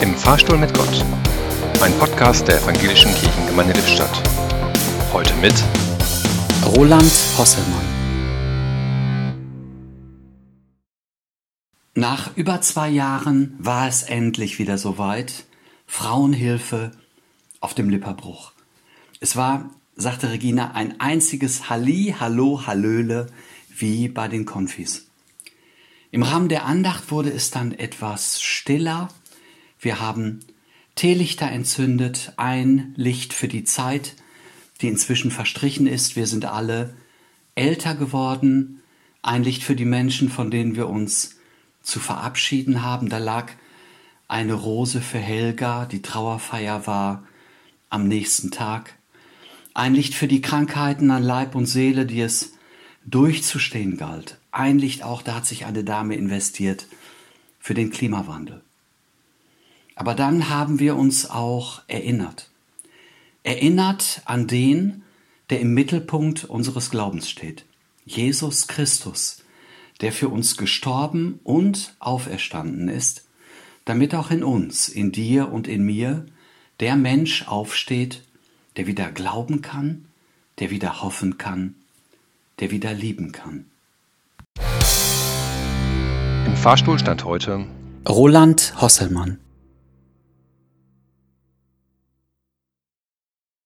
Im Fahrstuhl mit Gott. Ein Podcast der Evangelischen Kirchengemeinde Lippstadt. Heute mit Roland Hosselmann. Nach über zwei Jahren war es endlich wieder soweit. Frauenhilfe auf dem Lipperbruch. Es war, sagte Regina, ein einziges Halli, Hallo, Hallöle wie bei den Konfis. Im Rahmen der Andacht wurde es dann etwas stiller. Wir haben Teelichter entzündet, ein Licht für die Zeit, die inzwischen verstrichen ist. Wir sind alle älter geworden. Ein Licht für die Menschen, von denen wir uns zu verabschieden haben. Da lag eine Rose für Helga, die Trauerfeier war am nächsten Tag. Ein Licht für die Krankheiten an Leib und Seele, die es durchzustehen galt. Ein Licht auch, da hat sich eine Dame investiert für den Klimawandel. Aber dann haben wir uns auch erinnert. Erinnert an den, der im Mittelpunkt unseres Glaubens steht. Jesus Christus, der für uns gestorben und auferstanden ist, damit auch in uns, in dir und in mir, der Mensch aufsteht, der wieder glauben kann, der wieder hoffen kann, der wieder lieben kann. Im Fahrstuhl stand heute Roland Hosselmann.